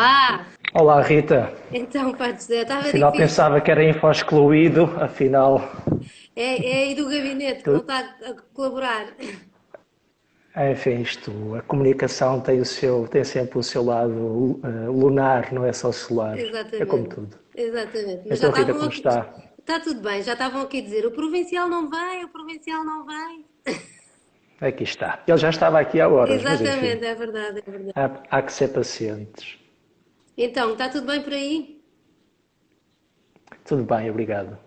Olá! Olá, Rita. Então, Padre José, estava Afinal difícil. pensava que era info excluído, afinal, É, é aí do gabinete que não está a colaborar. enfim, isto, a comunicação tem, o seu, tem sempre o seu lado eh, lunar, não é só solar. Exatamente. É como tudo. Exatamente. Então, Rita, estavam como aqui- está? Está tudo bem, já estavam aqui a dizer o provincial não vai, o provincial não vai. Aqui está. Ele já estava aqui há horas, mas Exatamente, enfim, é verdade, é verdade. há, há que ser pacientes. Então, está tudo bem por aí? Tudo bem, obrigado.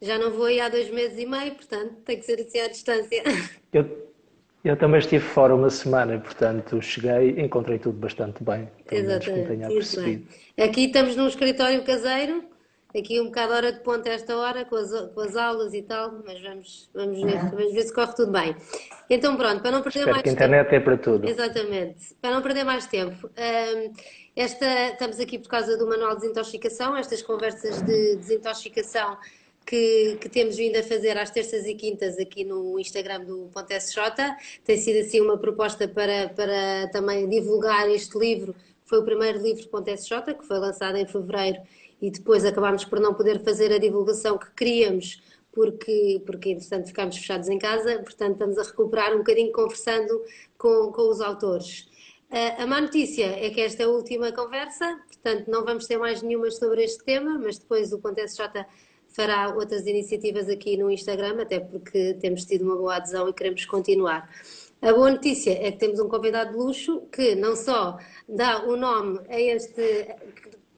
Já não vou aí há dois meses e meio, portanto, tem que ser assim à distância. Eu, eu também estive fora uma semana, e, portanto, cheguei, encontrei tudo bastante bem, Exatamente, bem. Aqui estamos num escritório caseiro, aqui um bocado hora de ponta a esta hora, com as, com as aulas e tal, mas vamos, vamos ver, vamos ver se corre tudo bem. Então pronto, para não perder Espero mais que a tempo. internet é para tudo. Exatamente. Para não perder mais tempo, esta, estamos aqui por causa do Manual de Desintoxicação, estas conversas de desintoxicação que, que temos vindo a fazer às terças e quintas aqui no Instagram do Ponto SJ. Tem sido assim uma proposta para, para também divulgar este livro, que foi o primeiro livro do Ponto SJ, que foi lançado em fevereiro e depois acabámos por não poder fazer a divulgação que queríamos porque, porque entretanto ficámos fechados em casa, portanto estamos a recuperar um bocadinho conversando com, com os autores. A má notícia é que esta é a última conversa, portanto não vamos ter mais nenhuma sobre este tema, mas depois o Ponto SJ fará outras iniciativas aqui no Instagram, até porque temos tido uma boa adesão e queremos continuar. A boa notícia é que temos um convidado de luxo que não só dá o nome a este,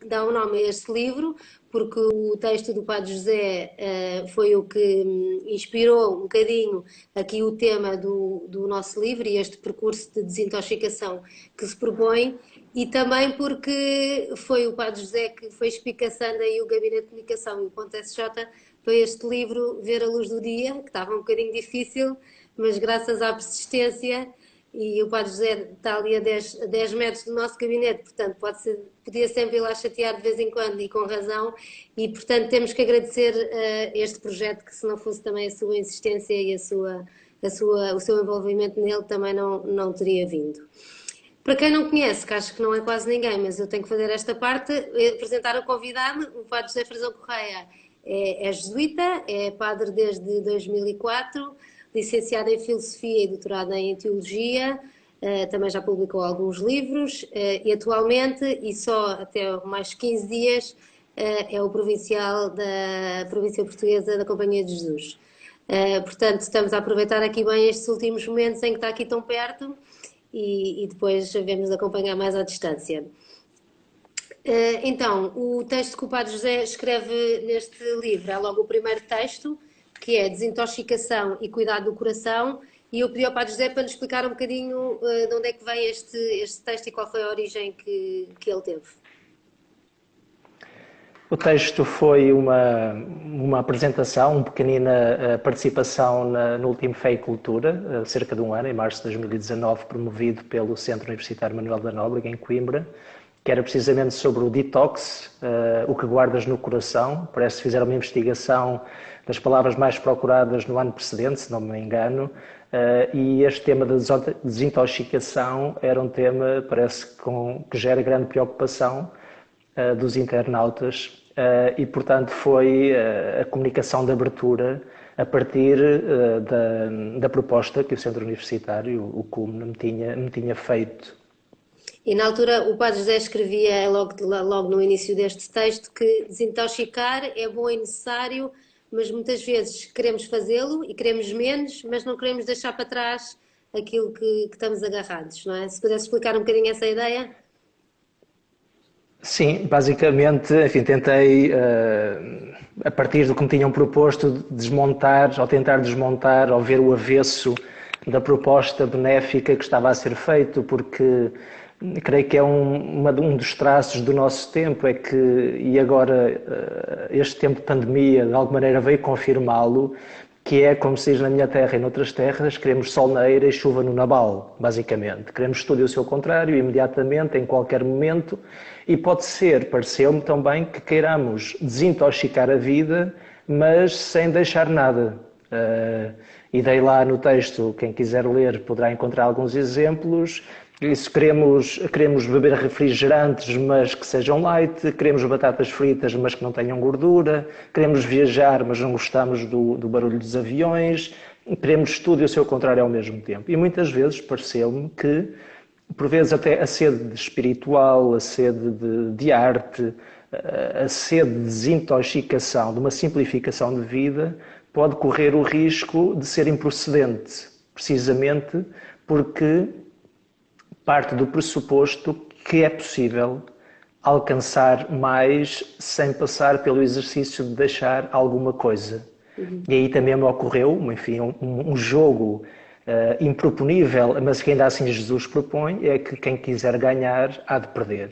dá o nome a este livro, porque o texto do Padre José eh, foi o que hum, inspirou um bocadinho aqui o tema do, do nosso livro e este percurso de desintoxicação que se propõe, e também porque foi o Padre José que foi espicaçando aí o Gabinete de Comunicação e o Ponto SJ para este livro ver a luz do dia, que estava um bocadinho difícil, mas graças à persistência e o Padre José está ali a 10, a 10 metros do nosso gabinete, portanto pode ser, podia sempre ir lá chatear de vez em quando e com razão, e portanto temos que agradecer uh, este projeto, que se não fosse também a sua insistência e a sua, a sua, o seu envolvimento nele também não, não teria vindo. Para quem não conhece, que acho que não é quase ninguém, mas eu tenho que fazer esta parte, apresentar o convidado, o Padre José Frazão Correia é, é jesuíta, é padre desde 2004, licenciado em Filosofia e doutorado em Teologia, uh, também já publicou alguns livros uh, e atualmente, e só até mais 15 dias, uh, é o provincial da província portuguesa da Companhia de Jesus. portanto, estamos a aproveitar aqui bem estes últimos momentos em que está aqui tão perto e, e depois vemos acompanhar mais à distância. então, o texto que o Padre José escreve neste livro é logo o primeiro texto, que é desintoxicação e cuidado do coração, e eu pedi ao Padre José para nos explicar um bocadinho uh, de onde é que vem este, este texto e qual foi a origem que, que ele teve. O texto foi uma, uma apresentação, uma pequenina participação na, no último e Cultura, cerca de um ano, em março de 2019, promovido pelo Centro Universitário Manuel da Nóbrega, em Coimbra, que era precisamente sobre o detox, uh, o que guardas no coração. Parece que fizeram uma investigação das palavras mais procuradas no ano precedente, se não me engano, uh, e este tema da desintoxicação era um tema, parece, com, que gera grande preocupação uh, dos internautas, e portanto foi a comunicação de abertura a partir da, da, proposta que o Centro Universitário, o CUM, me tinha, me tinha feito. E na altura o Padre José escrevia logo, logo no início deste texto que desintoxicar é bom e necessário, mas muitas vezes queremos fazê-lo e queremos menos, mas não queremos deixar para trás aquilo que, que, estamos agarrados, não é? Se pudesse explicar um bocadinho essa ideia. Sim, basicamente, enfim, tentei, uh, a partir do que me tinham proposto, desmontar, ou tentar desmontar, ou ver o avesso da proposta benéfica que estava a ser feito, porque creio que é um, uma, um, dos traços do nosso tempo, é que, e agora este tempo de pandemia de alguma maneira veio confirmá-lo, que é, como se diz na minha terra e noutras terras, queremos sol na eira e chuva no nabal, basicamente. Queremos tudo e o seu contrário, imediatamente, em qualquer momento, e pode ser, pareceu-me também, que queiramos desintoxicar a vida, mas sem deixar nada. Uh, e dei lá no texto, quem quiser ler poderá encontrar alguns exemplos, Isso, queremos, queremos beber refrigerantes, mas que sejam light, queremos batatas fritas, mas que não tenham gordura, queremos viajar, mas não gostamos do, do barulho dos aviões, queremos tudo e o seu contrário ao mesmo tempo. E muitas vezes pareceu-me que, por vezes, até a sede espiritual, a sede de, de arte, a sede de desintoxicação, de uma simplificação de vida, pode correr o risco de ser improcedente, precisamente porque parte do pressuposto que é possível alcançar mais sem passar pelo exercício de deixar alguma coisa. Uhum. E aí também me ocorreu, enfim, um, um jogo uh, improponível, mas que ainda assim Jesus propõe, é que quem quiser ganhar há de perder.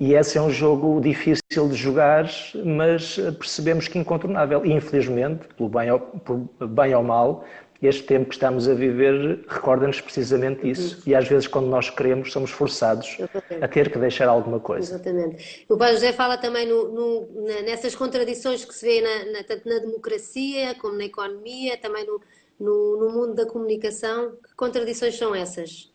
E esse é um jogo difícil de jogar, mas percebemos que incontornável. E infelizmente, pelo bem ou, por bem ou mal, este tempo que estamos a viver recorda-nos precisamente isso. E às vezes, quando nós queremos, somos forçados Exatamente. a ter que deixar alguma coisa. Exatamente. O Padre José fala também no, no, nessas contradições que se vê na, na, tanto na democracia como na economia, também no, no mundo da comunicação. Que contradições são essas?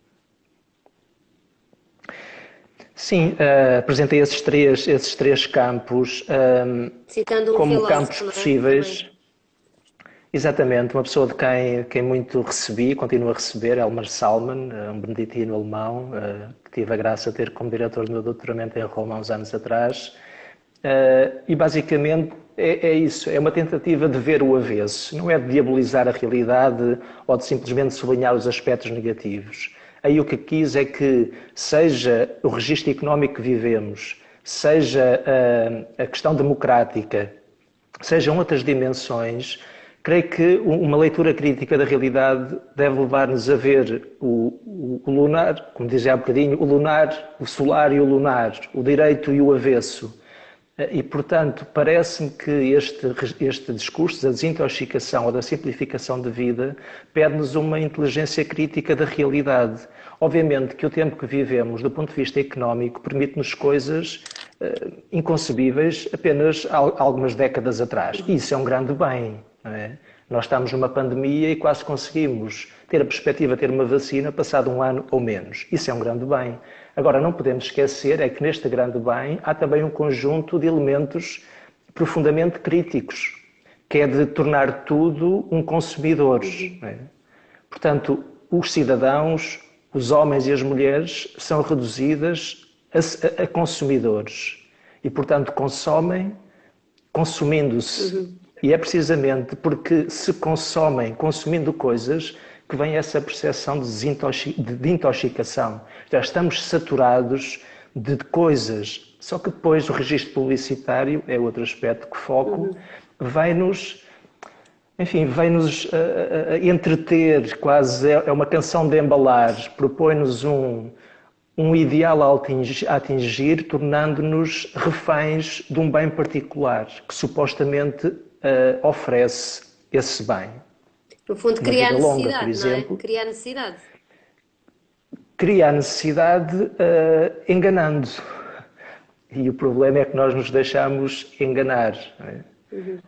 Sim, uh, apresentei esses três, esses três campos um, um como campos é? possíveis. Exatamente, uma pessoa de quem, quem muito recebi, continuo a receber, Elmar Salman, eh, um beneditino alemão, uh, que tive a graça de ter como diretor do meu doutoramento em Roma há uns anos atrás. Uh, e basicamente é, é, isso, é uma tentativa de ver o avesso, não é de diabolizar a realidade ou de simplesmente sublinhar os aspectos negativos Aí o que quis é que, seja o registro económico que vivemos, seja a, a questão democrática, sejam outras dimensões, creio que uma leitura crítica da realidade deve levar-nos a ver o, o, lunar, como dizia há bocadinho, o lunar, o solar e o lunar, o direito e o avesso. E, portanto, parece-me que este, este discurso da desintoxicação ou da simplificação de vida pede-nos uma inteligência crítica da realidade. Obviamente que o tempo que vivemos, do ponto de vista económico, permite-nos coisas uh, inconcebíveis apenas há algumas décadas atrás. E isso é um grande bem. É? Nós estamos numa pandemia e quase conseguimos ter a perspectiva de ter uma vacina passado um ano ou menos. Isso é um grande bem. Agora, não podemos esquecer é que neste grande bem há também um conjunto de elementos profundamente críticos, que é de tornar tudo um consumidor. É? Portanto, os cidadãos, os homens e as mulheres são reduzidas a, a consumidores e, portanto, consomem consumindo-se. Uhum. E é precisamente porque se consomem consumindo coisas que vem essa percepção de, de intoxicação. Já estamos saturados de coisas. Só que depois o registro publicitário é outro aspecto que foco, uhum. vai-nos enfim, vem-nos uh, uh, entreter, quase é, é uma canção de embalar, propõe-nos um, um ideal a atingir, a atingir tornando-nos reféns de um bem particular que supostamente uh, oferece esse bem. No fundo, criar necessidade, longa, por exemplo, não é? Criar necessidade. Criar necessidade enganando. E o problema é que nós nos deixamos enganar. É? Uhum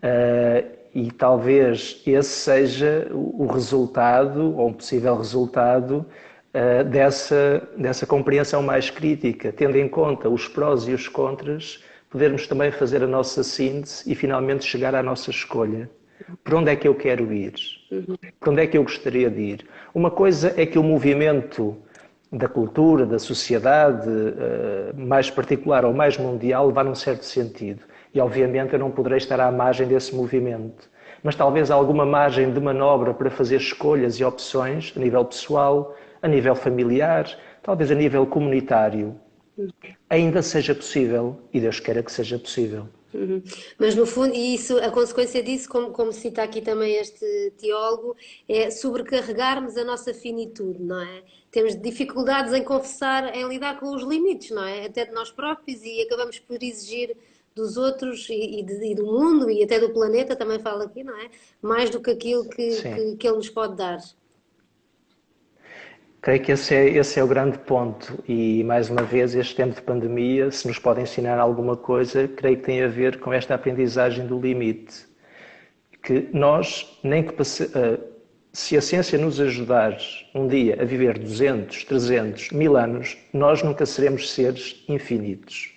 e talvez esse seja o resultado, ou um possível resultado, uh, dessa, dessa compreensão mais crítica, tendo em conta os prós e os contras, podermos também fazer a nossa síntese e finalmente chegar à nossa escolha. Por onde é que eu quero ir? Por onde é que eu gostaria de ir? Uma coisa é que o movimento da cultura, da sociedade, uh, mais particular ou mais mundial, vá num certo sentido. E obviamente eu não poderei estar à margem desse movimento. Mas talvez alguma margem de manobra para fazer escolhas e opções a nível pessoal, a nível familiar, talvez a nível comunitário, ainda seja possível e Deus queira que seja possível. Uhum. Mas no fundo, e isso, a consequência disso, como, como cita aqui também este teólogo, é sobrecarregarmos a nossa finitude, não é? Temos dificuldades em confessar, em lidar com os limites, não é? Até de nós próprios e acabamos por exigir dos outros e, e, e, do mundo e até do planeta, também fala aqui, não é? Mais do que aquilo que, que, que, ele nos pode dar. Creio que esse é, esse é o grande ponto e, mais uma vez, este tempo de pandemia, se nos pode ensinar alguma coisa, creio que tem a ver com esta aprendizagem do limite. Que nós, nem que passe, uh, se a ciência nos ajudar um dia a viver 200, 300, mil anos, nós nunca seremos seres infinitos.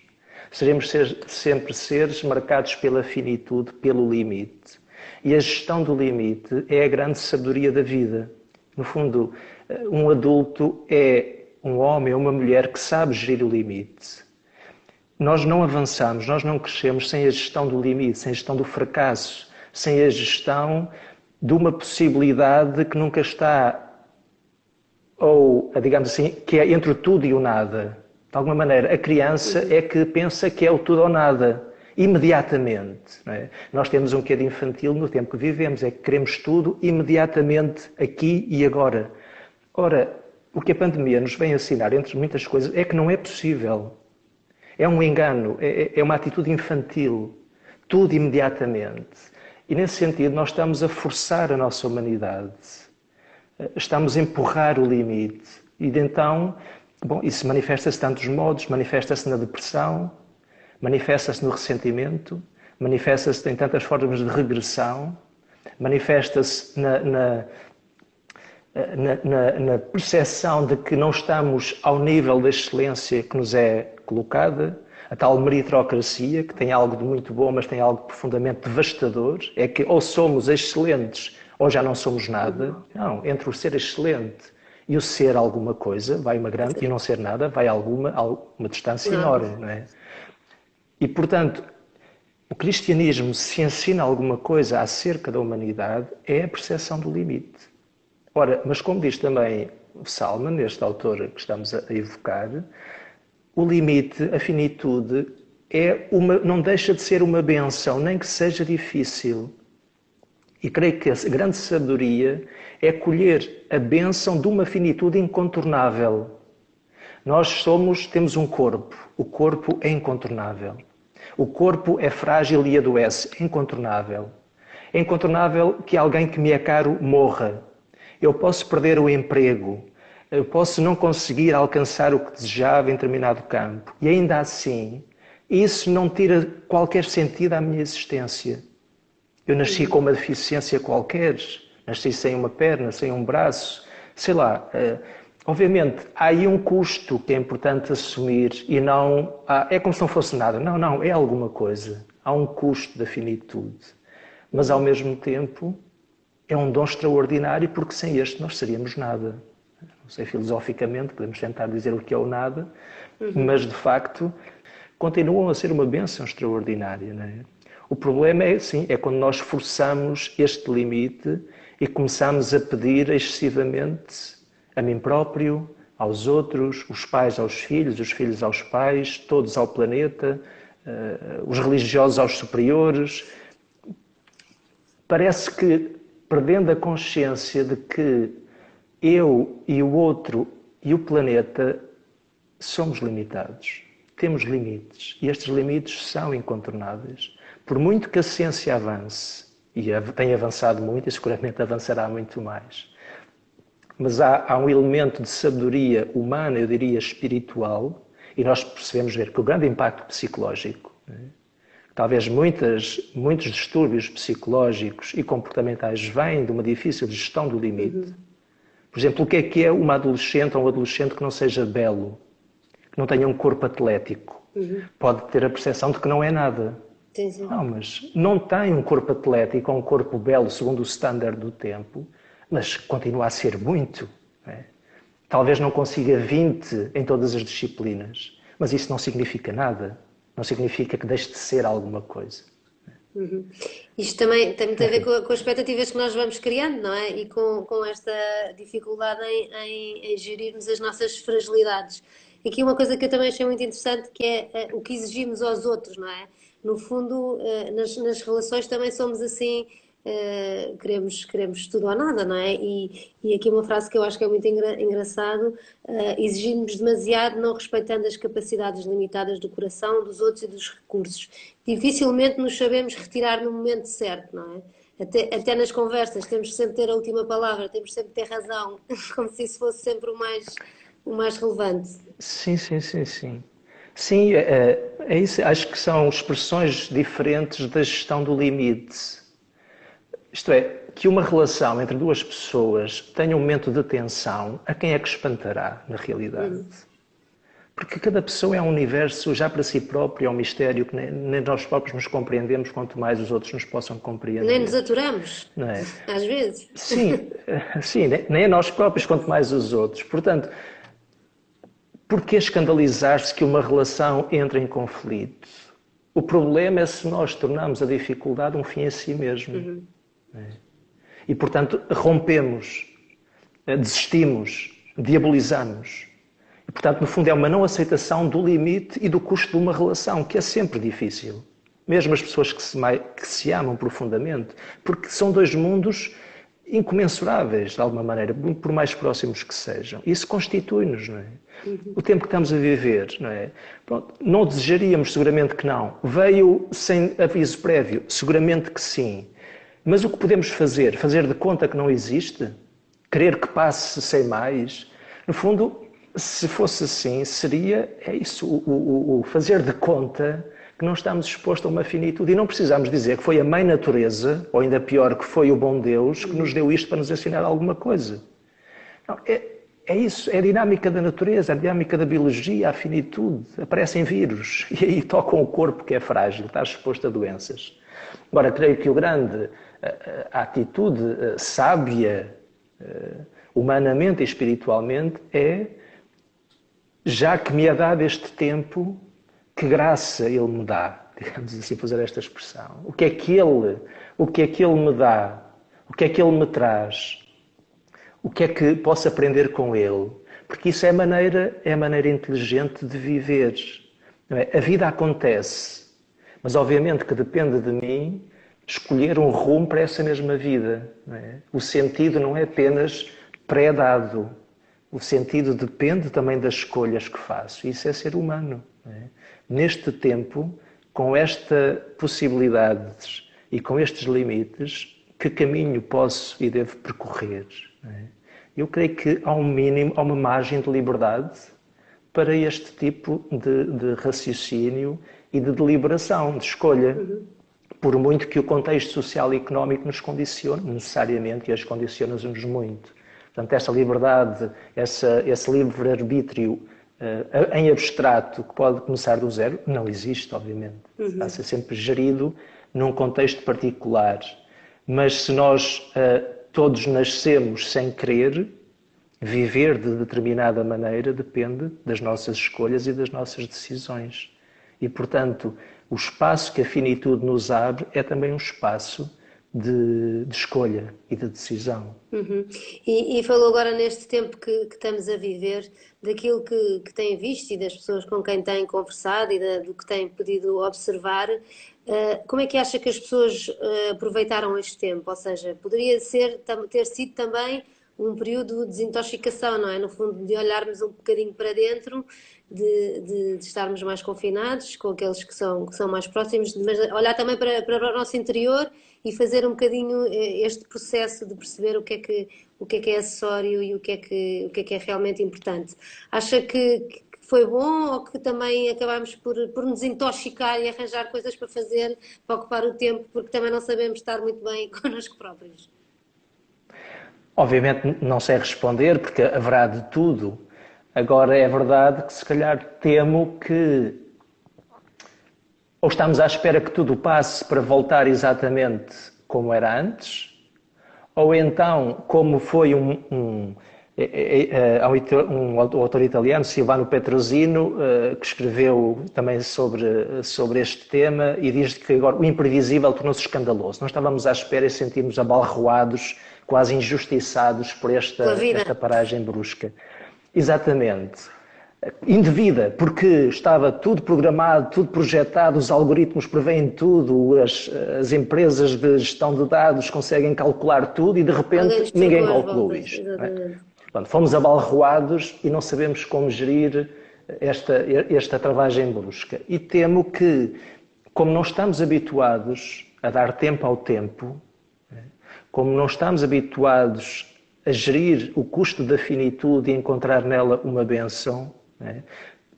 Seremos ser, sempre seres marcados pela finitude, pelo limite. E a gestão do limite é a grande sabedoria da vida. No fundo, um adulto é um homem ou uma mulher que sabe gerir o limite. Nós não avançamos, nós não crescemos sem a gestão do limite, sem a gestão do fracasso, sem a gestão de uma possibilidade que nunca está, ou, digamos assim, que é entre o tudo e o nada. De alguma maneira, a criança é que pensa que é o tudo ou nada, imediatamente. É? Nós temos um bocadinho infantil no tempo que vivemos, é que queremos tudo imediatamente, aqui e agora. Ora, o que a pandemia nos vem ensinar, entre muitas coisas, é que não é possível. É um engano, é, é uma atitude infantil. Tudo imediatamente. E nesse sentido, nós estamos a forçar a nossa humanidade, estamos a empurrar o limite. E de então, bom, isso manifesta-se de tantos modos: manifesta-se na depressão, manifesta-se no ressentimento, manifesta-se em tantas formas de regressão, manifesta-se na, na, na, na, na percepção de que não estamos ao nível da excelência que nos é colocada a tal meritocracia, que tem algo de muito bom, mas tem algo profundamente devastador, é que ou somos excelentes ou já não somos nada. Não, entre o ser excelente e o ser alguma coisa, vai uma grande, e o não ser nada, vai alguma, uma distância enorme, não é? E, portanto, o cristianismo, se ensina alguma coisa acerca da humanidade, é a percepção do limite. Ora, mas como diz também Salman, este autor que estamos a evocar, o limite, a finitude, é uma, não deixa de ser uma benção, nem que seja difícil. E creio que a grande sabedoria é colher a benção de uma finitude incontornável. Nós somos, temos um corpo, o corpo é incontornável. O corpo é frágil e adoece, é incontornável. É incontornável que alguém que me é caro morra. Eu posso perder o emprego, eu posso não conseguir alcançar o que desejava em determinado campo. E ainda assim, isso não tira qualquer sentido à minha existência. Eu nasci com uma deficiência qualquer, nasci sem uma perna, sem um braço, sei lá. Eh, obviamente, há aí um custo que é importante assumir e não. é como se não fosse nada. Não, não, é alguma coisa. Há um custo da finitude. Mas, ao mesmo tempo, é um dom extraordinário porque sem este nós seríamos nada não sei, filosoficamente, podemos tentar dizer o que é o nada, uhum. mas de facto continuam a ser uma bênção extraordinária. Não é? O problema é, sim, é quando nós forçamos este limite e começamos a pedir excessivamente a mim próprio, aos outros, os pais aos filhos, os filhos aos pais, todos ao planeta, uh, os religiosos aos superiores. Parece que, perdendo a consciência de que eu e o outro e o planeta somos limitados. Temos limites e estes limites são incontornáveis. Por muito que a ciência avance, e tem avançado muito e seguramente avançará muito mais, mas há, há um elemento de sabedoria humana, eu diria espiritual, e nós percebemos ver que o grande impacto psicológico, talvez muitas, muitos distúrbios psicológicos e comportamentais vêm de uma difícil gestão do limite. Uhum por exemplo, o que é que é uma adolescente ou um adolescente que não seja belo, que não tenha um corpo atlético? Uhum. Pode ter a percepção de que não é nada. Sim, sim. Não, mas não tem um corpo atlético ou um corpo belo segundo o standard do tempo, mas continua a ser muito. É? Talvez não consiga 20 em todas as disciplinas, mas isso não significa nada. Não significa que deixe de ser alguma coisa. Uhum. Isto também tem muito a ver com, com, as expectativas que nós vamos criando, não é? E com, com esta dificuldade em, em, em gerirmos as nossas fragilidades. E aqui uma coisa que eu também achei muito interessante que é uh, o que exigimos aos outros, não é? No fundo, uh, nas, nas relações também somos assim uh, queremos, queremos tudo ou nada, não é? E, e aqui uma frase que eu acho que é muito engra, engraçado, uh, exigimos demasiado não respeitando as capacidades limitadas do coração, dos outros e dos recursos. Dificilmente nos sabemos retirar no momento certo, não é? Até, até nas conversas temos sempre ter a última palavra, temos sempre ter razão, como se isso fosse sempre o mais, o mais relevante. Sim, sim, sim, sim. Sim, é, é isso. Acho que são expressões diferentes da gestão do limite isto é, que uma relação entre duas pessoas tenha um momento de tensão, a quem é que espantará, na realidade? Porque cada pessoa é um universo já para si próprio, é um mistério que nem, nem, nós próprios nos compreendemos, quanto mais os outros nos possam compreender. Nem nos aturamos, não é? às vezes. Sim, sim, nem a nós próprios, quanto mais os outros. Portanto, por que escandalizar-se que uma relação entre em conflito? O problema é se nós tornamos a dificuldade um fim em si mesmo. Uhum. E, portanto, rompemos, eh, desistimos, diabolizamos. E, portanto, no fundo, é uma não aceitação do limite e do custo de uma relação, que é sempre difícil. Mesmo as pessoas que se, que se amam profundamente, porque são dois mundos incomensuráveis, de alguma maneira, por mais próximos que sejam. Isso constitui-nos, não é? O tempo que estamos a viver, não é? Pronto, não desejaríamos seguramente que não. Veio sem aviso prévio, seguramente que sim. Mas o que podemos fazer? Fazer de conta que não existe? Querer que passe sem mais? No fundo, se fosse assim, seria é isso, o, o, o fazer de conta que não estamos expostos a uma finitude. E não precisamos dizer que foi a mãe natureza, ou ainda pior, que foi o bom Deus, que nos deu isto para nos ensinar alguma coisa. Não, é, é isso, é a dinâmica da natureza, a dinâmica da biologia, a finitude. Aparecem vírus e aí tocam o corpo que é frágil, está exposto a doenças. Agora, creio que o grande, a, atitude sábia, humanamente e espiritualmente, é já que me é dado este tempo, que graça Ele me dá, digamos assim, fazer esta expressão. O que é que Ele, o que é que Ele me dá? O que é que Ele me traz? O que é que posso aprender com Ele? Porque isso é a maneira, é maneira inteligente de viver. É? A vida acontece, mas obviamente que depende de mim escolher um rumo para essa mesma vida. É? O sentido não é apenas pré-dado. O sentido depende também das escolhas que faço. Isso é ser humano. É? neste tempo, com esta possibilidades e com estes limites, que caminho posso e devo percorrer? É? Eu creio que há um mínimo, há uma margem de liberdade para este tipo de, de raciocínio e de deliberação, de escolha. Por muito que o contexto social e económico nos condicione, necessariamente, e as condiciona-nos muito. Portanto, esta liberdade, essa, esse livre-arbítrio uh, em abstrato que pode começar do zero, não existe, obviamente. Uhum. Está a ser sempre gerido num contexto particular. Mas se nós uh, todos nascemos sem querer, viver de determinada maneira depende das nossas escolhas e das nossas decisões. E, portanto, o espaço que a finitude nos abre é também um espaço de, de escolha e de decisão. Uhum. E, e, falou agora neste tempo que, que estamos a viver, daquilo que, que, tem visto e das pessoas com quem tem conversado e da, do que tem podido observar. Uh, como é que acha que as pessoas uh, aproveitaram este tempo? Ou seja, poderia ser, ter sido também um período de desintoxicação, não é? No fundo, de olharmos um bocadinho para dentro, de, de, de estarmos mais confinados com aqueles que são, que são mais próximos, mas olhar também para, para o nosso interior e fazer um bocadinho eh, este processo de perceber o que é que, o que, é, que é acessório e o que, é que, o que é que é realmente importante. Acha que, que foi bom ou que também acabámos por, por nos intoxicar e arranjar coisas para fazer, para ocupar o tempo, porque também não sabemos estar muito bem connosco próprios? Obviamente não sei responder, porque haverá de tudo. Agora é verdade que se calhar temo que ou estamos à espera que tudo passe para voltar exatamente como era antes, ou então, como foi um, um, é, é, é, um autor italiano, Silvano Petrosino, eh, que escreveu também sobre, sobre este tema e diz que agora o imprevisível tornou-se escandaloso. Nós estávamos à espera e sentimos abalroados quase injustiçados por esta, esta paragem brusca. Exatamente. Indevida, porque estava tudo programado, tudo projetado, os algoritmos preveem tudo, as, as empresas de gestão de dados conseguem calcular tudo e de repente ninguém calculou isto. É? Portanto, fomos abalroados e não sabemos como gerir esta, esta travagem brusca. E temo que, como não estamos habituados a dar tempo ao tempo, como não estamos habituados a gerir o custo da finitude e encontrar nela uma benção, né?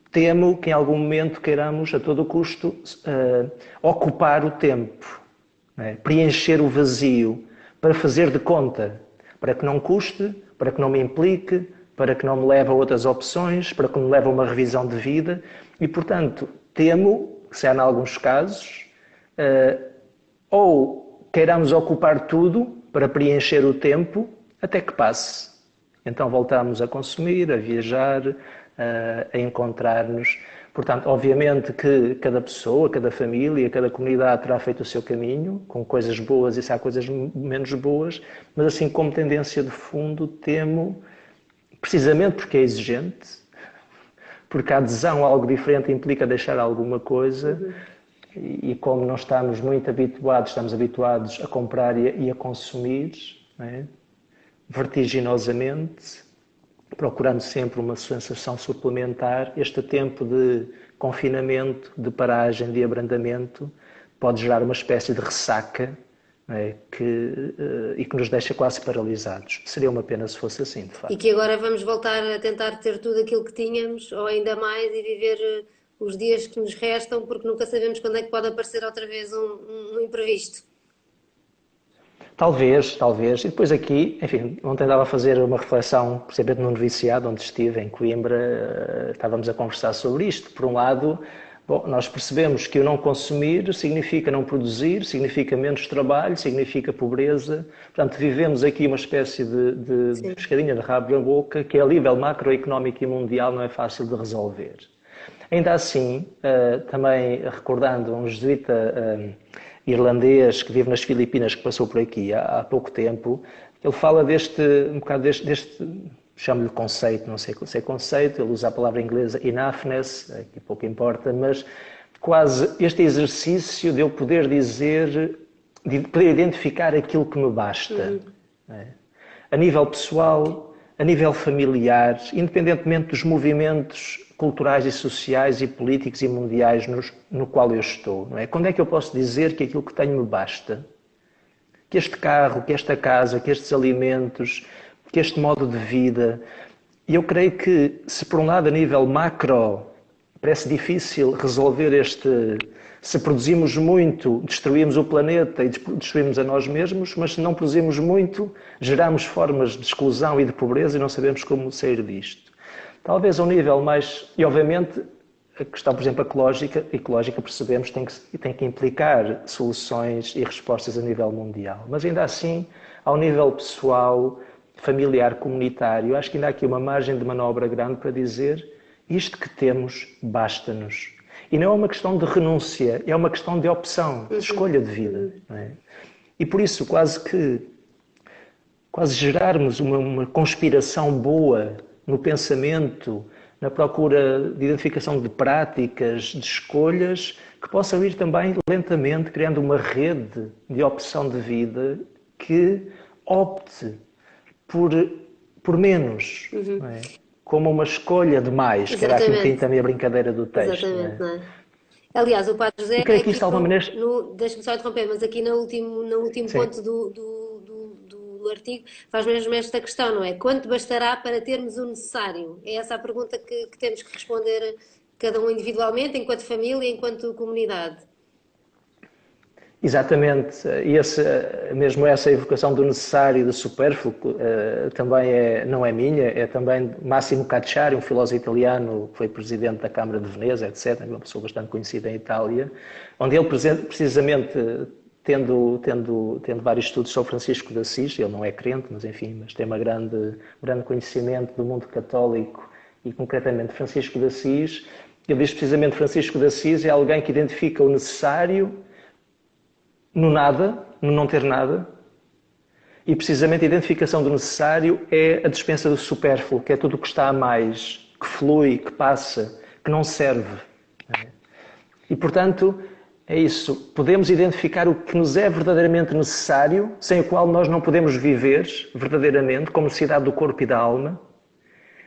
temo que em algum momento queiramos, a todo custo, uh, ocupar o tempo, né? preencher o vazio, para fazer de conta, para que não custe, para que não me implique, para que não me leve a outras opções, para que me leve a uma revisão de vida e, portanto, temo que, se há em alguns casos, uh, ou queiramos ocupar tudo para preencher o tempo até que passe. Então voltamos a consumir, a viajar, uh, a encontrar-nos. Portanto, obviamente que cada pessoa, cada família, cada comunidade terá feito o seu caminho, com coisas boas e se há coisas menos boas, mas assim como tendência de fundo, temo, precisamente porque é exigente, porque a adesão a algo diferente implica deixar alguma coisa, uhum. e, como não estamos muito habituados, estamos habituados a comprar e a, consumir, é? Vertiginosamente, procurando sempre uma sensação suplementar, este tempo de confinamento, de paragem, de abrandamento, pode gerar uma espécie de ressaca é? que, uh, e que nos deixa quase paralisados. Seria uma pena se fosse assim, de facto. E que agora vamos voltar a tentar ter tudo aquilo que tínhamos, ou ainda mais, e viver eh, os dias que nos restam, porque nunca sabemos quando é que pode aparecer outra vez um, um imprevisto. Talvez, talvez. E depois aqui, enfim, ontem andava a fazer uma reflexão, precisamente no noviciado onde estive, em Coimbra, eh, estávamos a conversar sobre isto. Por um lado, bom, nós percebemos que o não consumir significa não produzir, significa menos trabalho, significa pobreza. Portanto, vivemos aqui uma espécie de, de, de pescadinha de rabo na boca que a nível macroeconómico e mundial não é fácil de resolver. Ainda assim, uh, também recordando um jesuíta... Irlandês que vive nas Filipinas, que passou por aqui há, há pouco tempo, ele fala deste, um bocado deste, deste chamo-lhe conceito, não sei se é conceito, ele usa a palavra inglesa enoughness, que pouco importa, mas quase este exercício de eu poder dizer, de poder identificar aquilo que me basta. Uhum. É? A nível pessoal, a nível familiar, independentemente dos movimentos culturais e sociais e políticos e mundiais nos, no qual eu estou. Não é? Quando é que eu posso dizer que aquilo que tenho me basta? Que este carro, que esta casa, que estes alimentos, que este modo de vida. E eu creio que, se por um lado a nível macro parece difícil resolver este. Se produzimos muito, destruímos o planeta e destruímos a nós mesmos, mas se não produzimos muito, geramos formas de exclusão e de pobreza e não sabemos como sair disto. Talvez a um nível mais. E, obviamente, a questão, por exemplo, ecológica, ecológica percebemos, tem que, tem que implicar soluções e respostas a nível mundial. Mas, ainda assim, ao nível pessoal, familiar, comunitário, acho que ainda há aqui uma margem de manobra grande para dizer isto que temos basta-nos. E não é uma questão de renúncia, é uma questão de opção, de uhum. escolha de vida. É? E por isso, quase que quase gerarmos uma, uma conspiração boa no pensamento, na procura de identificação de práticas, de escolhas, que possam ir também lentamente criando uma rede de opção de vida que opte por, por menos, uhum. É? como uma escolha de mais, Exatamente. que era aquilo que tem também a brincadeira do texto. Exatamente, não é? É? Aliás, o Padre José. Eu creio que isto de alguma maneira. Deixa-me só interromper, mas aqui no último, no último ponto do, do do artigo, faz mesmo esta questão, não é? Quanto bastará para termos o necessário? É essa a pergunta que, que temos que responder cada um individualmente, enquanto família, enquanto comunidade. Exatamente, esse, mesmo essa evocação do necessário e do supérfluo eh, também é, não é minha, é também Massimo Cacciari, um filósofo italiano que foi presidente da Câmara de Veneza, etc., uma pessoa bastante conhecida em Itália, onde ele precisamente tendo, tendo, tendo vários estudos sobre Francisco de Assis, ele não é crente, mas enfim, mas tem uma grande, um grande conhecimento do mundo católico e concretamente Francisco de Assis, ele diz precisamente Francisco de Assis é alguém que identifica o necessário no nada, no não ter nada, e precisamente a identificação do necessário é a dispensa do supérfluo, que é tudo o que está a mais, que flui, que passa, que não serve. E portanto, é isso. Podemos identificar o que nos é verdadeiramente necessário, sem o qual nós não podemos viver verdadeiramente, como necessidade do corpo e da alma.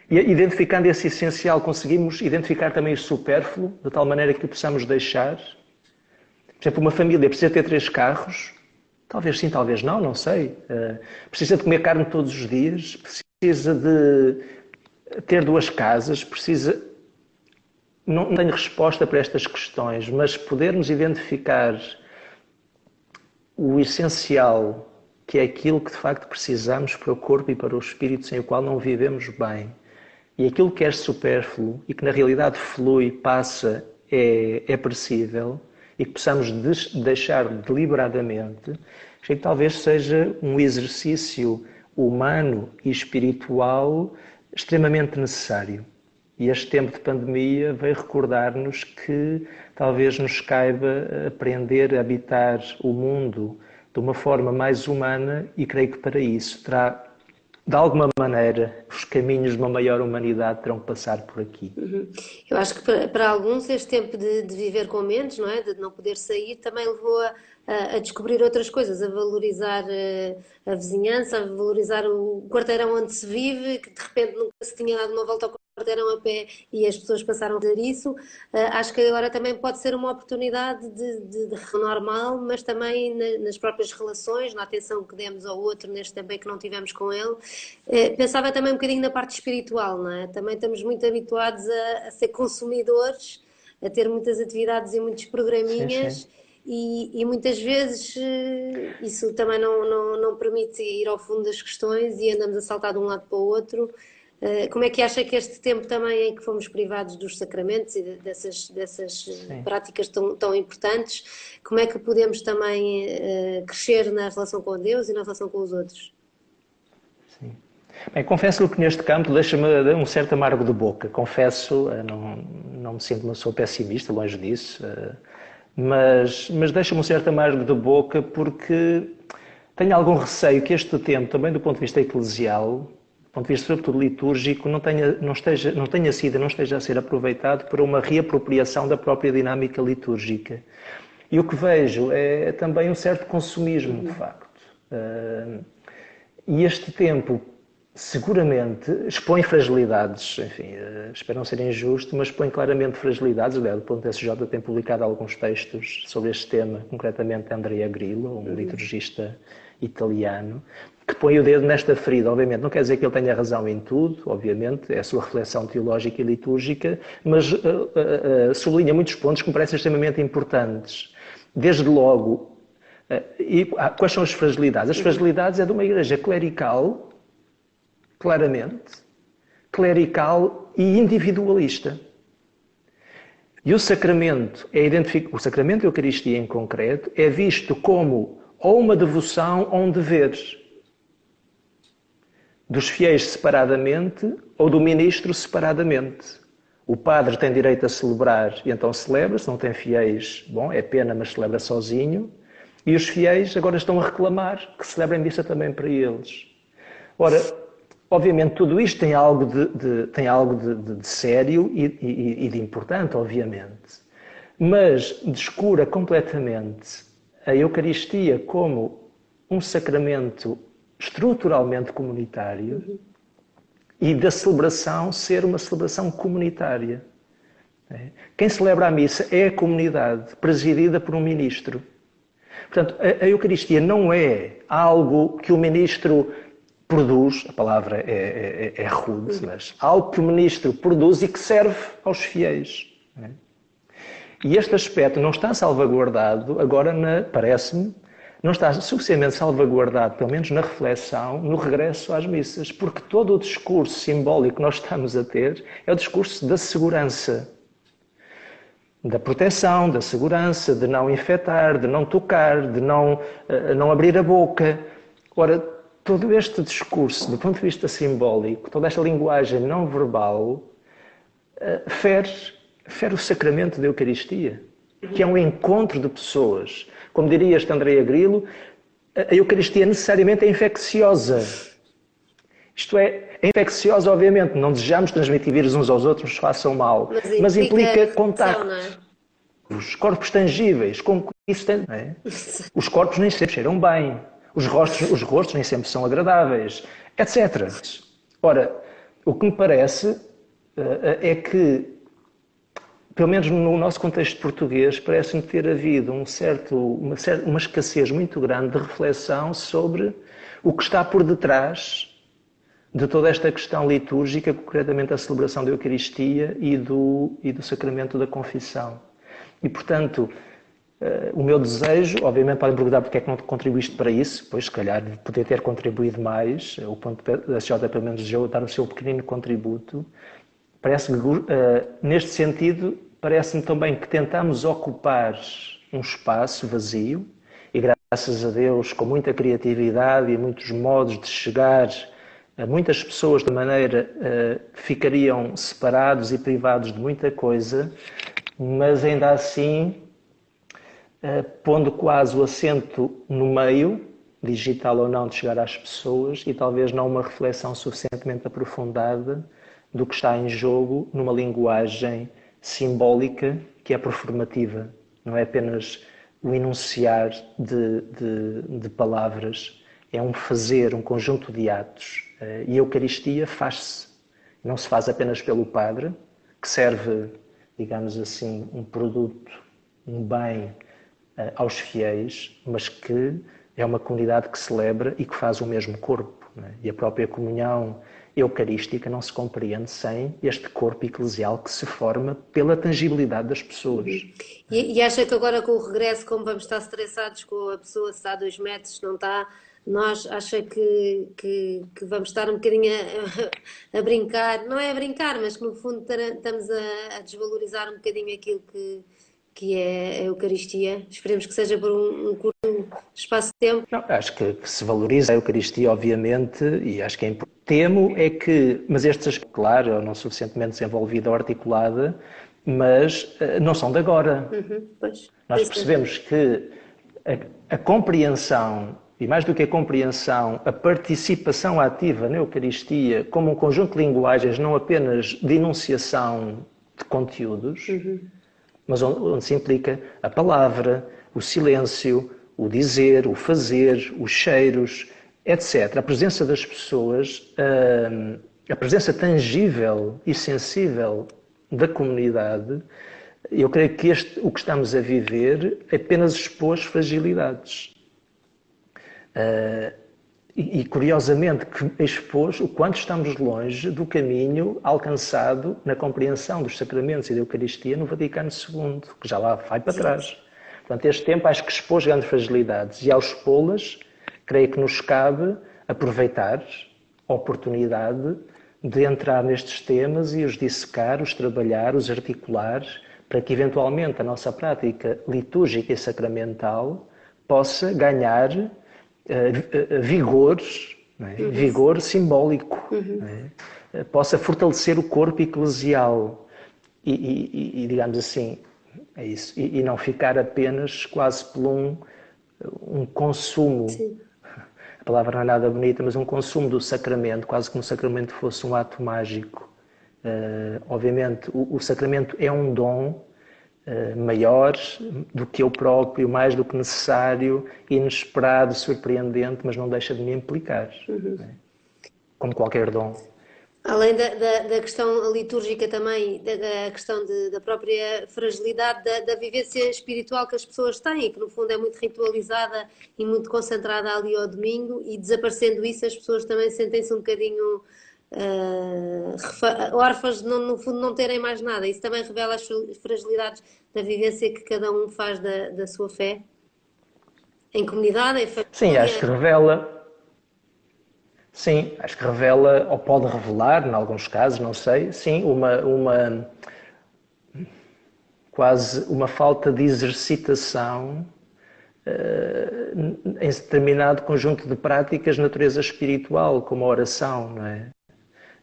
E identificando esse essencial, conseguimos identificar também o supérfluo, de tal maneira que o possamos deixar. Por exemplo, uma família precisa ter três carros? Talvez sim, talvez não, não sei. Uh, precisa de comer carne todos os dias? Precisa de ter duas casas? Precisa não tenho resposta para estas questões, mas podermos identificar o essencial que é aquilo que de facto precisamos para o corpo e para o espírito sem o qual não vivemos bem. E aquilo que é supérfluo e que na realidade flui, passa, é, é e que possamos deixar deliberadamente, que talvez seja um exercício humano e espiritual extremamente necessário. E este tempo de pandemia veio recordar-nos que talvez nos caiba aprender a habitar o mundo de uma forma mais humana e creio que para isso terá, de alguma maneira, os caminhos de uma maior humanidade terão que passar por aqui. Uhum. Eu acho que para, para, alguns este tempo de, de, viver com menos, não é? de não poder sair, também levou a, a, descobrir outras coisas, a valorizar a, eh, a vizinhança, a valorizar o quarteirão onde se vive, que de repente nunca se tinha dado uma volta ao quarteirão a pé e as pessoas passaram a fazer isso. Uh, acho que agora também pode ser uma oportunidade de, de, de normal, mas também na, nas próprias relações, na atenção que demos ao outro neste em que não tivemos com ele. Uh, pensava também um bocadinho na parte espiritual, não é? Também estamos muito habituados a, a ser consumidores, a ter muitas atividades e muitos programinhas. Sim, sim e, e, muitas vezes eh, isso também não, não, não, permite ir ao fundo das questões e andamos a saltar de um lado para o outro. Eh, como é que acha que este tempo também em que fomos privados dos sacramentos e dessas, dessas eh, práticas tão, tão importantes, como é que podemos também crescer na relação com Deus e na relação com os outros? Sim. Bem, confesso que neste campo deixa-me um certo amargo de boca. Confesso, não, não me sinto uma pessoa pessimista, longe disso mas, mas deixa-me um certo amargo de boca porque tenho algum receio que este tempo, também do ponto de vista eclesial, do ponto de vista sobretudo litúrgico, não tenha, não esteja, não tenha sido, não esteja a ser aproveitado para uma reapropriação da própria dinâmica litúrgica. E o que vejo é também um certo consumismo, de facto. Ah, e este tempo seguramente expõe fragilidades, enfim, eh, espero não ser injusto, mas expõe claramente fragilidades. Aliás, o ponto SJ tem publicado alguns textos sobre este tema, concretamente Andrea Grillo, um uhum. liturgista italiano, que põe o dedo nesta ferida. Obviamente, não quer dizer que ele tenha razão em tudo, obviamente, é a sua reflexão teológica e litúrgica, mas uh, uh, uh, sublinha muitos pontos que me parecem extremamente importantes. Desde logo, e, ah, quais são as fragilidades? As fragilidades é de uma igreja clerical claramente, clerical e individualista. E o sacramento, é o sacramento da Eucaristia em concreto, é visto como ou uma devoção ou um dever. Dos fiéis separadamente ou do ministro separadamente. O padre tem direito a celebrar e então celebra, se não tem fiéis, bom, é pena, mas celebra sozinho. E os fiéis agora estão a reclamar que celebrem missa também para eles. Ora, Obviamente, tudo isto tem algo de, de tem algo de, de, sério e, e, e, de importante, obviamente. Mas descura completamente a Eucaristia como um sacramento estruturalmente comunitário e da celebração ser uma celebração comunitária. É? Quem celebra a missa é a comunidade, presidida por um ministro. Portanto, a Eucaristia não é algo que o ministro produz, a palavra é, é, é rude, mas algo que o ministro produz e que serve aos fiéis. É? E este aspecto não está salvaguardado, agora, parece-me, não está suficientemente salvaguardado, pelo menos na reflexão, no regresso às missas, porque todo o discurso simbólico que nós estamos a ter é o discurso da segurança. Da proteção, da segurança, de não infectar, de não tocar, de não, uh, não abrir a boca. Ora, todo este discurso, do ponto de vista simbólico, toda esta linguagem não verbal, eh, fere, fere o sacramento da Eucaristia, que é um encontro de pessoas. Como diria este Andrea Grillo, a Eucaristia necessariamente é infecciosa. Isto é, é infecciosa, obviamente. Não desejamos transmitir vírus uns aos outros, nos façam mal. Mas implica, mas implica contacto. É? Os corpos tangíveis, como isso tem, é? Os corpos nem sempre cheiram bem. Os rostos, os rostos nem sempre são agradáveis, etc. Ora, o que me parece eh, é que, pelo menos no nosso contexto português, parece-me ter havido um certo, uma, uma escassez muito grande de reflexão sobre o que está por detrás de toda esta questão litúrgica, concretamente a celebração da Eucaristia e do, e do sacramento da confissão. E, portanto, o meu desejo, obviamente podem perguntar porque é que não contribuíste para isso, pois se calhar poder ter contribuído mais, o ponto da SJ pelo menos desejou dar o seu pequenino contributo, parece uh, neste sentido, parece-me também que tentamos ocupar um espaço vazio e graças a Deus com muita criatividade e muitos modos de chegar a muitas pessoas de maneira uh, ficariam separados e privados de muita coisa, mas ainda assim pondo quase o acento no meio, digital ou não, de chegar às pessoas e talvez não uma reflexão suficientemente aprofundada do que está em jogo numa linguagem simbólica que é performativa, não é apenas o enunciar de, de, de palavras, é um fazer, um conjunto de atos. Eh, e a Eucaristia faz-se. Não se faz apenas pelo Padre, que serve, digamos assim, um produto, um bem eh, aos fiéis, mas que é uma comunidade que celebra e que faz o mesmo corpo. É? E a própria comunhão eucarística não se compreende sem este corpo eclesial que se forma pela tangibilidade das pessoas. E, e acha que agora com o regresso, como vamos estar estressados com a pessoa se está a dois metros, não está, nós acha que, que, que vamos estar um bocadinho a, a, brincar, não é a brincar, mas que no fundo estamos a, a desvalorizar um bocadinho aquilo que, que é a Eucaristia. Esperemos que seja por um, um curto espaço de tempo. Não, acho que, que, se valoriza a Eucaristia, obviamente, e acho que é importante. Temo é que, mas estas, claro, não suficientemente desenvolvida ou articulada, mas uh, não são de agora. Uhum, pois, Nós percebemos que a, a compreensão e mais do que a compreensão, a participação ativa na Eucaristia como um conjunto de linguagens, não apenas de enunciação de conteúdos, uhum mas onde se implica a palavra, o silêncio, o dizer, o fazer, os cheiros, etc. A presença das pessoas, hum, a presença tangível e sensível da comunidade, eu creio que este, o que estamos a viver apenas expôs fragilidades. E, curiosamente que expôs o quanto estamos longe do caminho alcançado na compreensão dos sacramentos e da Eucaristia no Vaticano II, que já lá vai para trás. Portanto, este tempo acho que expôs grandes fragilidades e ao expô-las, creio que nos cabe aproveitar a oportunidade de entrar nestes temas e os dissecar, os trabalhar, os articular, para que eventualmente a nossa prática litúrgica e sacramental possa ganhar uh, vigor, é? uhum. vigor simbólico, uhum. é? possa fortalecer o corpo eclesial e, e, e digamos assim, é isso, e, e, não ficar apenas quase por um, um consumo. Sim. A palavra não é nada bonita, mas um consumo do sacramento, quase como o sacramento fosse um ato mágico. Uh, obviamente, o, o, sacramento é um dom uh, maior do que eu próprio, mais do que necessário, inesperado, surpreendente, mas não deixa de me implicar, uhum. né? como qualquer dom. Além da, da, da, questão litúrgica também, da, da questão de, da própria fragilidade da, da, vivência espiritual que as pessoas têm, que no fundo é muito ritualizada e muito concentrada ali ao domingo, e desaparecendo isso as pessoas também sentem-se um bocadinho uh, órfãos no, no, fundo não terem mais nada. Isso também revela as fragilidades da vivência que cada um faz da, da sua fé em comunidade, em família. Sim, acho que revela. Sim, acho que revela, ou pode revelar, em alguns casos, não sei, sim, uma, uma quase uma falta de exercitação uh, em determinado conjunto de práticas de natureza espiritual, como a oração, não é?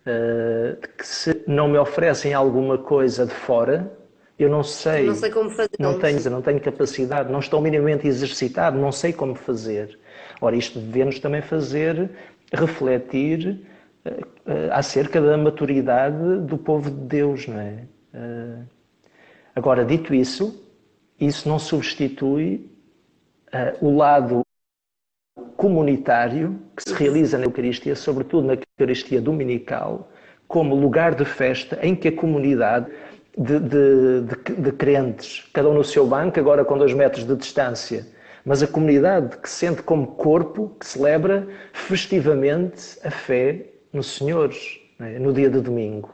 Uh, que se não me oferecem alguma coisa de fora, eu não sei. Não sei como fazer. Não tenho, não tenho capacidade, não estou minimamente exercitado, não sei como fazer. Ora, isto devemos também fazer refletir uh, uh, acerca da maturidade do povo de Deus, não é? agora, dito isso, isso não substitui o lado comunitário que se realiza na Eucaristia, sobretudo na Eucaristia Dominical, como lugar de festa em que a comunidade de, de, de, de, crentes, cada um no seu banco, agora com dois metros de distância, mas a comunidade que sente como corpo, que celebra festivamente a fé no Senhor, é? no dia de domingo.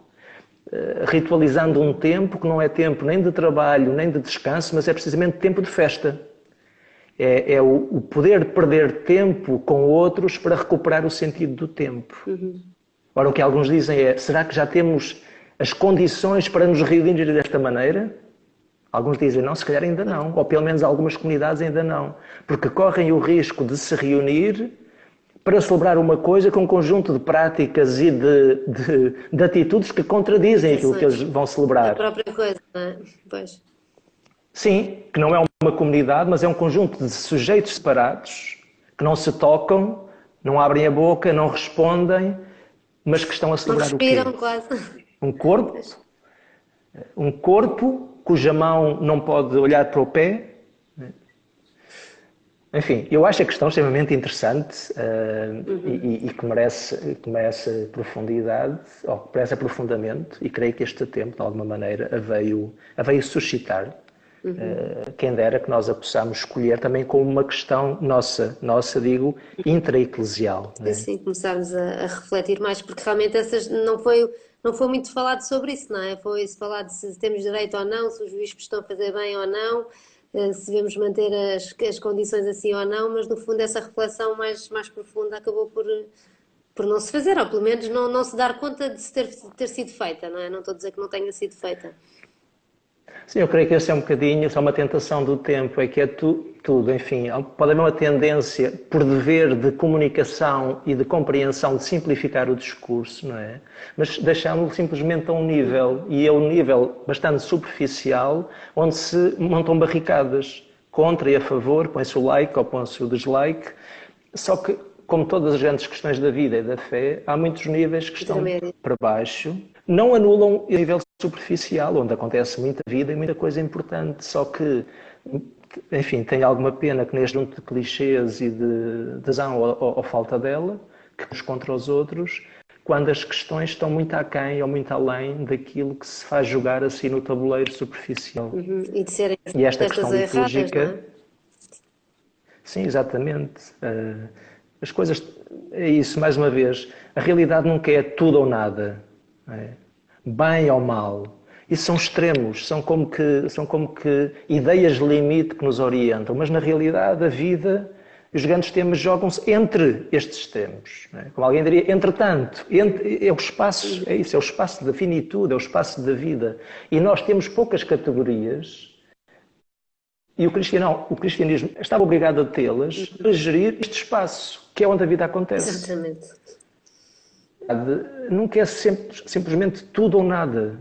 uh, ritualizando um tempo que não é tempo nem de trabalho, nem de descanso, mas é precisamente tempo de festa. É, é o, o, poder perder tempo com outros para recuperar o sentido do tempo. Uhum. Ora, o que alguns dizem é: será que já temos as condições para nos reunir desta maneira? Alguns dizem não, se calhar ainda não, ou pelo menos algumas comunidades ainda não, porque correm o risco de se reunir para celebrar uma coisa com um conjunto de práticas e de, de, de atitudes que contradizem aquilo que eles vão celebrar. A própria coisa, não é? Pois. Sim, que não é uma comunidade, mas é um conjunto de sujeitos separados que não se tocam, não abrem a boca, não respondem, mas que estão a celebrar o quê? quase. Um corpo, um corpo cuja mão não pode olhar para o pé. Enfim, eu acho a questão extremamente interessante uh, uhum. e, e, que, merece, que merece profundidade, ou que merece aprofundamento, e creio que este tempo, de alguma maneira, a veio, a veio suscitar. Uhum. Uh, quem dera que nós a possamos escolher também como uma questão nossa, nossa digo, intra-eclesial. É? Sim, começarmos a, a, refletir mais, porque realmente essas não foi não foi muito falado sobre isso, não é? Foi falado se temos direito ou não, se os bispos estão a fazer bem ou não, eh, se devemos manter as, as condições assim ou não, mas no fundo essa reflexão mais, mais profunda acabou por, por não se fazer, ou pelo menos não, não se dar conta de ter, ter sido feita, não é? Não estou a dizer que não tenha sido feita. Sim, eu creio que esse é um bocadinho, é uma tentação do tempo, é que é tu, tudo, enfim, pode haver uma tendência, por dever de comunicação e de compreensão, de simplificar o discurso, não é? Mas deixámos-lo simplesmente a um nível, e é um nível bastante superficial, onde se montam barricadas contra e a favor, põe-se o like ou põe-se o dislike, só que, como todas as grandes questões da vida e da fé, há muitos níveis que estão para baixo, não anulam o nível superficial, onde acontece muita vida e muita coisa importante, só que, enfim, tem alguma pena que neste junto de clichês e de adesão ou, ou, ou, falta dela, que uns contra os outros, quando as questões estão muito aquém ou muito além daquilo que se faz jogar assim no tabuleiro superficial. Uhum. E de serem e esta questão. Erradas, é? Sim, exatamente. Uh, as coisas. É isso, mais uma vez. A realidade nunca é tudo ou nada. É? bem ou mal. Isso são extremos, são como que, são como que ideias limite que nos orientam, mas na realidade a vida os grandes temas jogam-se entre estes extremos. É? Como alguém diria, entretanto, entre, é o espaço, é isso, é o espaço da finitude, é o espaço da vida. E nós temos poucas categorias e o cristianismo, o cristianismo estava obrigado a tê-las para gerir este espaço, que é onde a vida acontece. Exatamente nunca é sempre, simplesmente tudo ou nada.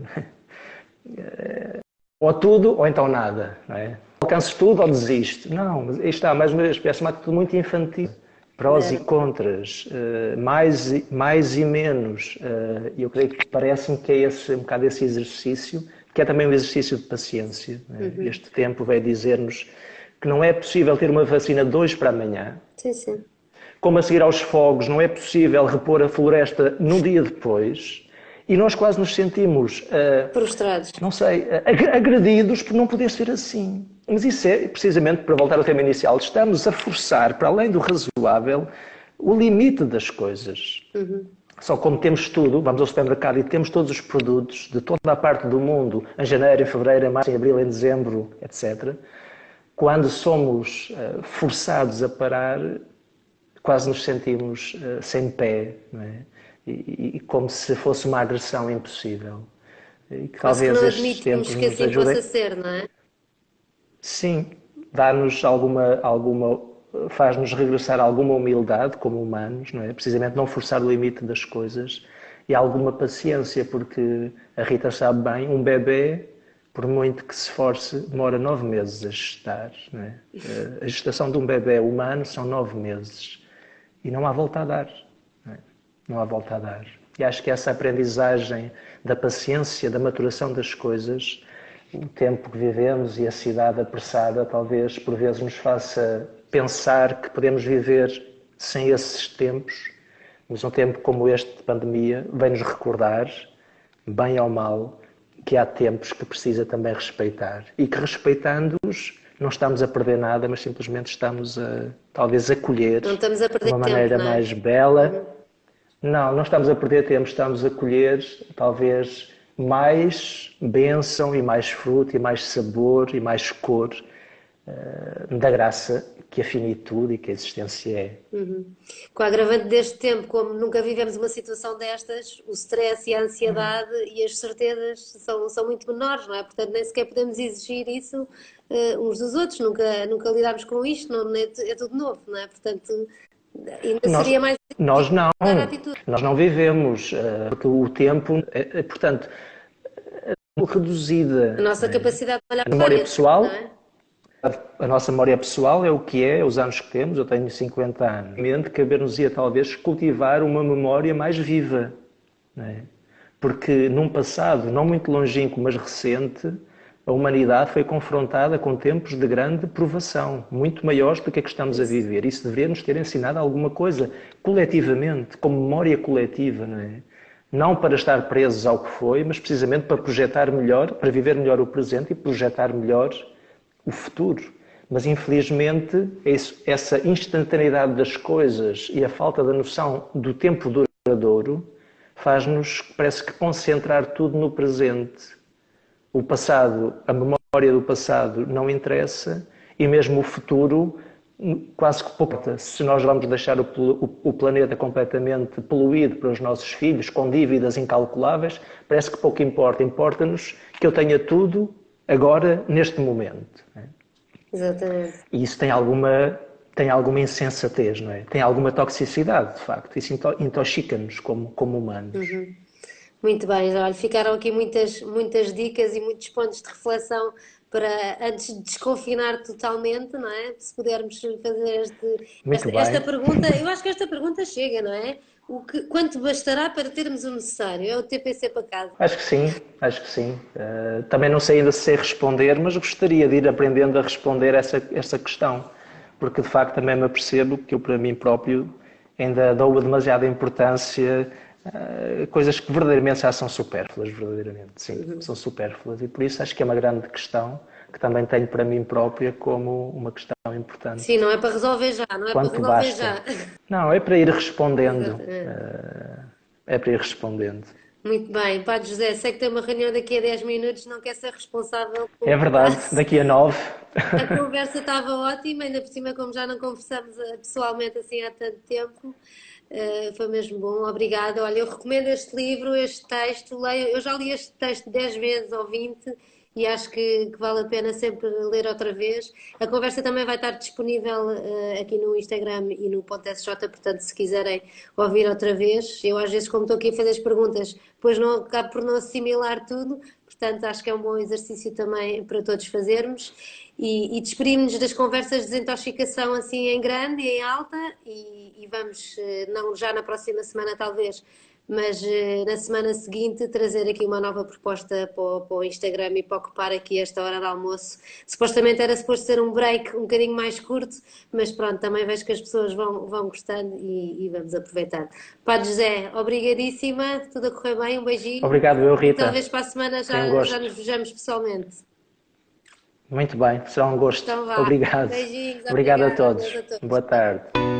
Ou tudo ou então nada. Não é? Alcanças tudo ou desistes. Não, está, mais uma vez, parece uma tudo muito infantil. Prós é. e contras, eh, mais, mais e menos. Eh, e eu creio que parece-me que é esse, um bocado esse exercício, que é também um exercício de paciência. É? Uhum. Este tempo vai dizer-nos que não é possível ter uma vacina de hoje para amanhã. Sim, sim como a seguir aos fogos, não é possível repor a floresta no dia depois. E nós quase nos sentimos. Uh, Frustrados. Não sei, uh, agredidos por não poder ser assim. Mas isso é, precisamente, para voltar ao tema inicial, estamos a forçar, para além do razoável, o limite das coisas. Uhum. Só como temos tudo, vamos ao supermercado e temos todos os produtos de toda a parte do mundo, em janeiro, em fevereiro, em março, em abril, em dezembro, etc. Quando somos uh, forçados a parar, quase nos sentimos uh, sem pé, é? E, e, como se fosse uma agressão impossível. E que talvez que não admitimos que assim ajudem... possa ser, não é? Sim, dá-nos alguma, alguma faz-nos regressar alguma humildade como humanos, não é? Precisamente não forçar o limite das coisas e alguma paciência, porque a Rita sabe bem, um bebê, por muito que se esforce, demora nove meses a gestar. Não é? Eh, a gestação de um bebê humano são nove meses. E não há volta a dar. Não, é? não há volta a dar. E acho que essa aprendizagem da paciência, da maturação das coisas, o tempo que vivemos e a cidade apressada, talvez por vezes nos faça pensar que podemos viver sem esses tempos, mas um tempo como este de pandemia vem-nos recordar, bem ou mal, que há tempos que precisa também respeitar e que respeitando-os não estamos a perder nada, mas simplesmente estamos a talvez acolher não estamos a perder de uma maneira tempo, mais bela. Uhum. Não, não estamos a perder tempo, estamos a colher talvez mais bênção e mais fruto e mais sabor e mais cor uh, da graça que a finitude e que a existência é. Uhum. Com a agravante deste tempo, como nunca vivemos uma situação destas, o stress e a ansiedade uhum. e as certezas são, são muito menores, não é? Portanto, nem sequer podemos exigir isso uh, uns dos outros, nunca, nunca lidámos com isto, não, é, é tudo novo, não é? Portanto, ainda nós, seria mais. Nós não, nós não vivemos, uh, porque o tempo, é, portanto, reduzida. A nossa capacidade de olhar para a memória pessoal. É? A nossa memória pessoal é o que é, os anos que temos, eu tenho 50 anos. Caber-nos-ia talvez cultivar uma memória mais viva. É? Porque num passado não muito longínquo, mas recente, a humanidade foi confrontada com tempos de grande provação, muito maiores do que a que estamos a viver. Isso deveria nos ter ensinado alguma coisa, coletivamente, como memória coletiva, não é? Não para estar presos ao que foi, mas precisamente para projetar melhor, para viver melhor o presente e projetar melhor o futuro. Mas infelizmente essa instantaneidade das coisas e a falta da noção do tempo duradouro faz-nos, parece que, concentrar tudo no presente. O passado, a memória do passado não interessa e mesmo o futuro quase que pouco. Se nós vamos deixar o, o, o, planeta completamente poluído para os nossos filhos, com dívidas incalculáveis, parece que pouco importa. Importa-nos que eu tenha tudo agora, neste momento. É? Exatamente. E isso tem alguma, tem alguma insensatez, não é? Tem alguma toxicidade, de facto. Isso intoxica-nos como, como humanos. Uhum. Muito bem, olha, ficaram aqui muitas, muitas dicas e muitos pontos de reflexão para antes de desconfinar totalmente, não é? Se pudermos fazer este, esta, esta, pergunta, eu acho que esta pergunta chega, não é? O que, quanto bastará para termos o necessário? É o TPC para casa? Acho que sim, acho que sim. Uh, também não sei ainda se sei responder, mas gostaria de ir aprendendo a responder essa, essa questão, porque de facto também me apercebo que eu para mim próprio ainda dou demasiada importância a coisas que verdadeiramente já são supérfluas, verdadeiramente, sim, uhum. são supérfluas e por isso acho que é uma grande questão que também tenho para mim própria como uma questão importante. Sim, não é para resolver já, não é Quanto para resolver basta. já. Não, é para ir respondendo. Eh, é para ir respondendo. Muito bem, Padre José, sei que tem uma reunião daqui a 10 minutos, não quer ser responsável por. É verdade, daqui a 9. A conversa estava ótima, ainda por cima, como já não conversamos eh, pessoalmente assim há tanto tempo. Uh, foi mesmo bom, obrigada. Olha, eu recomendo este livro, este texto, leio, eu já li este texto 10 vezes ou 20 e acho que, que, vale a pena sempre ler outra vez. A conversa também vai estar disponível uh, aqui no Instagram e no .sj, portanto, se quiserem ouvir outra vez. Eu, às vezes, como estou aqui a fazer as perguntas, depois não acabo por não assimilar tudo, portanto, acho que é um bom exercício também para todos fazermos. E, e despedimos-nos das conversas de desintoxicação assim em grande e em alta, e, e vamos, uh, não já na próxima semana, talvez mas uh, na semana seguinte trazer aqui uma nova proposta para o, para o, Instagram e para ocupar aqui esta hora de almoço. Supostamente era suposto ser um break um bocadinho mais curto, mas pronto, também vejo que as pessoas vão, vão gostando e, e vamos aproveitar. Padre José, obrigadíssima, tudo a correr bem, um beijinho. Obrigado, eu, Rita. Talvez para a semana já, já nos vejamos pessoalmente. Muito bem, será um gosto. Então, Obrigado. Beijinhos, Obrigado a todos. a todos. Boa tarde.